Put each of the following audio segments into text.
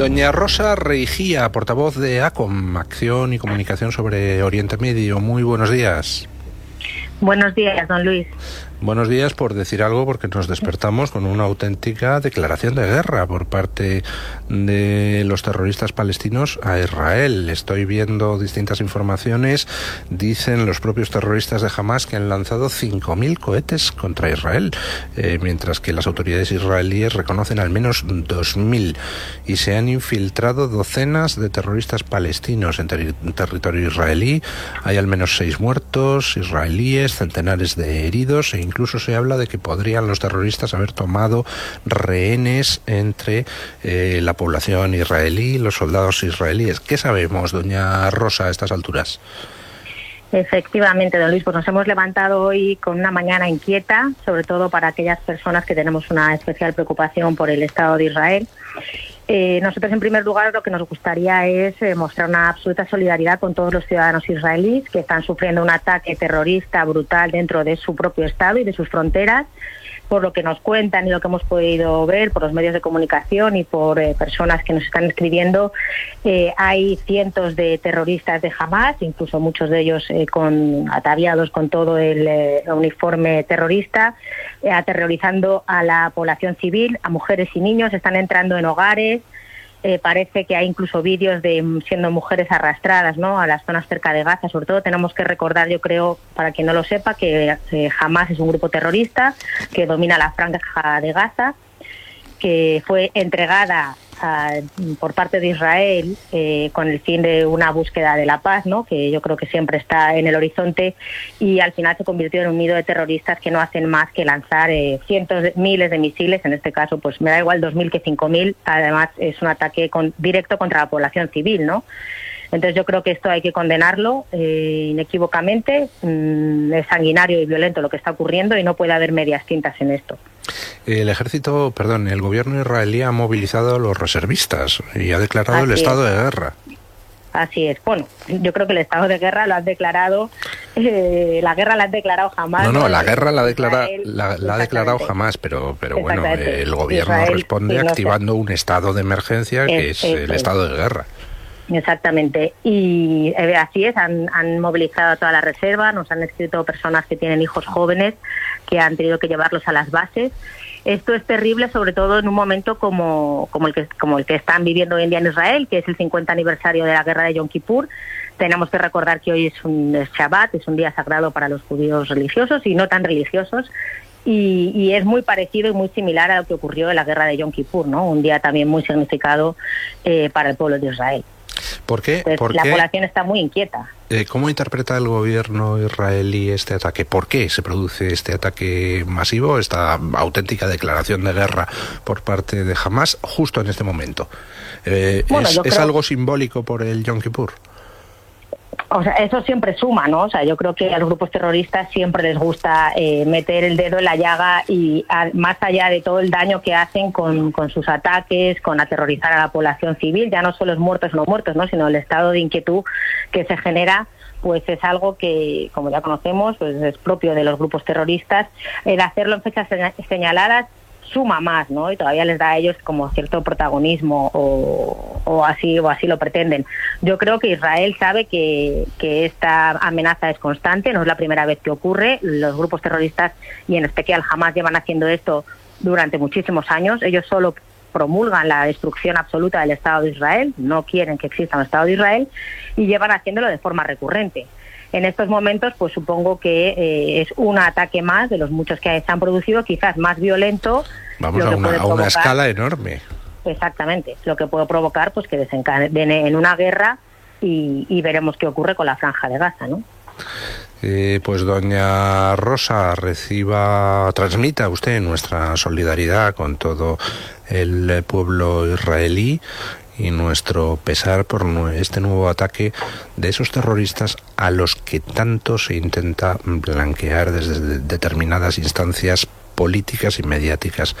Doña Rosa Reigía, portavoz de ACOM, Acción y Comunicación sobre Oriente Medio. Muy buenos días. Buenos días, don Luis. Buenos días por decir algo, porque nos despertamos con una auténtica declaración de guerra por parte de los terroristas palestinos a Israel. Estoy viendo distintas informaciones. Dicen los propios terroristas de Hamas que han lanzado 5.000 cohetes contra Israel, eh, mientras que las autoridades israelíes reconocen al menos 2.000 y se han infiltrado docenas de terroristas palestinos en territorio israelí. Hay al menos seis muertos israelíes, centenares de heridos e incluso se habla de que podrían los terroristas haber tomado rehenes entre eh, la población israelí y los soldados israelíes. ¿Qué sabemos, doña Rosa, a estas alturas? Efectivamente, don Luis, pues nos hemos levantado hoy con una mañana inquieta, sobre todo para aquellas personas que tenemos una especial preocupación por el Estado de Israel. Eh, nosotros, en primer lugar, lo que nos gustaría es eh, mostrar una absoluta solidaridad con todos los ciudadanos israelíes que están sufriendo un ataque terrorista brutal dentro de su propio Estado y de sus fronteras. Por lo que nos cuentan y lo que hemos podido ver por los medios de comunicación y por eh, personas que nos están escribiendo, eh, hay cientos de terroristas de Hamas, incluso muchos de ellos con ataviados con todo el uniforme terrorista, aterrorizando a la población civil, a mujeres y niños, están entrando en hogares, eh, parece que hay incluso vídeos de siendo mujeres arrastradas ¿no? a las zonas cerca de Gaza. Sobre todo tenemos que recordar, yo creo, para quien no lo sepa, que eh, Hamas es un grupo terrorista que domina la franja de Gaza, que fue entregada por parte de Israel eh, con el fin de una búsqueda de la paz, ¿no? que yo creo que siempre está en el horizonte, y al final se convirtió en un nido de terroristas que no hacen más que lanzar eh, cientos de miles de misiles, en este caso pues me da igual 2.000 que 5.000, además es un ataque directo contra la población civil. ¿no? Entonces yo creo que esto hay que condenarlo eh, inequívocamente, mm, es sanguinario y violento lo que está ocurriendo y no puede haber medias tintas en esto. El ejército, perdón, el gobierno israelí ha movilizado a los reservistas y ha declarado el estado de guerra. Así es. Bueno, yo creo que el estado de guerra lo han declarado, eh, la guerra la han declarado jamás. No, no, la guerra la, declara, la, ha declarado jamás, pero, pero bueno, el gobierno responde activando un estado de emergencia que es, el estado de guerra. Exactamente. Y eh, así es, han, han, movilizado a toda la reserva, nos han escrito personas que tienen hijos jóvenes que han tenido que llevarlos a las bases. Esto es terrible, sobre todo en un momento como, como, el, que, como el que están viviendo hoy en día en Israel, que es el 50 aniversario de la guerra de Yom Kippur. Tenemos que recordar que hoy es un Shabbat, es un día sagrado para los judíos religiosos y no tan religiosos, y, es muy parecido y muy similar a lo que ocurrió en la guerra de Yom Kippur, ¿no? un día también muy significado eh, para el pueblo de Israel. ¿Por qué? la población está muy inquieta. Eh, ¿Cómo interpreta el gobierno israelí este ataque? ¿Por qué se produce este ataque masivo, esta auténtica declaración de guerra por parte de Hamas justo en este momento? Eh, ¿Es, algo simbólico por el Yom Kippur? O sea, eso siempre suma, ¿no? O sea, yo creo que a los grupos terroristas siempre les gusta eh, meter el dedo en la llaga y más allá de todo el daño que hacen con, sus ataques, con aterrorizar a la población civil, ya no solo los muertos no muertos, ¿no? Sino el estado de inquietud que se genera pues es algo que, como ya conocemos, pues es propio de los grupos terroristas. El hacerlo en fechas señaladas suma más, ¿no? Y todavía les da a ellos como cierto protagonismo o, así o así lo pretenden. Yo creo que Israel sabe que, que, esta amenaza es constante, no es la primera vez que ocurre. Los grupos terroristas y en especial jamás llevan haciendo esto durante muchísimos años. Ellos solo promulgan la destrucción absoluta del Estado de Israel, no quieren que exista un Estado de Israel y llevan haciéndolo de forma recurrente. En estos momentos, pues supongo que eh, es un ataque más de los muchos que se han producido, quizás más violento. Vamos a una, escala enorme. Exactamente, lo que puede provocar pues que desencadene en una guerra y, veremos qué ocurre con la franja de Gaza, ¿no? Eh, pues doña Rosa, reciba, transmita usted nuestra solidaridad con todo el pueblo israelí y nuestro pesar por este nuevo ataque de esos terroristas a los que tanto se intenta blanquear desde determinadas instancias políticas y mediáticas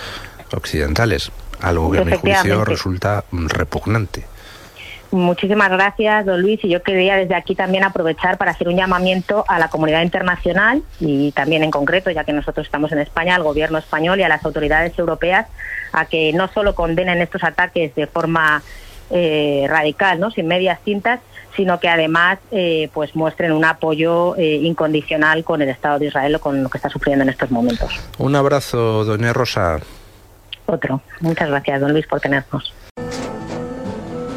occidentales, algo que a mi juicio resulta repugnante. Muchísimas gracias, don Luis. Y yo quería desde aquí también aprovechar para hacer un llamamiento a la comunidad internacional y también en concreto, ya que nosotros estamos en España, al gobierno español y a las autoridades europeas a que no solo condenen estos ataques de forma eh, radical, ¿no? sin medias tintas, sino que además eh, pues muestren un apoyo eh, incondicional con el Estado de Israel o con lo que está sufriendo en estos momentos. Un abrazo, doña Rosa. Otro. Muchas gracias, don Luis, por tenernos.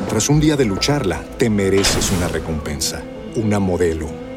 Tras un día de lucharla, te mereces una recompensa, una modelo,